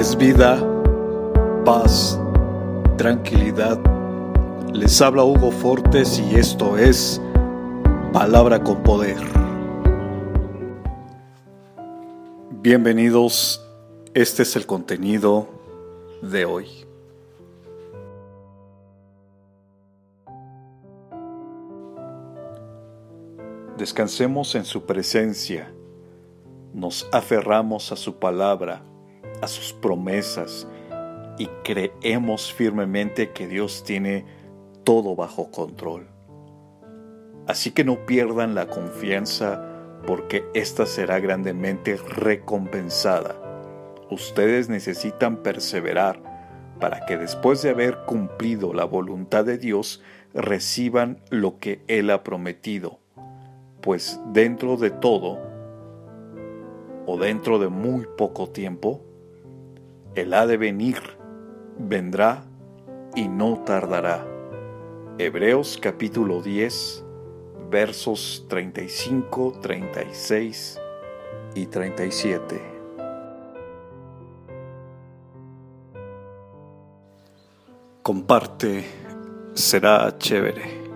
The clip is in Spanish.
es vida, paz, tranquilidad. Les habla Hugo Fortes y esto es Palabra con Poder. Bienvenidos, este es el contenido de hoy. Descansemos en su presencia, nos aferramos a su palabra a sus promesas y creemos firmemente que Dios tiene todo bajo control. Así que no pierdan la confianza porque ésta será grandemente recompensada. Ustedes necesitan perseverar para que después de haber cumplido la voluntad de Dios reciban lo que Él ha prometido, pues dentro de todo, o dentro de muy poco tiempo, el ha de venir, vendrá y no tardará. Hebreos capítulo 10, versos 35, 36 y 37. Comparte, será chévere.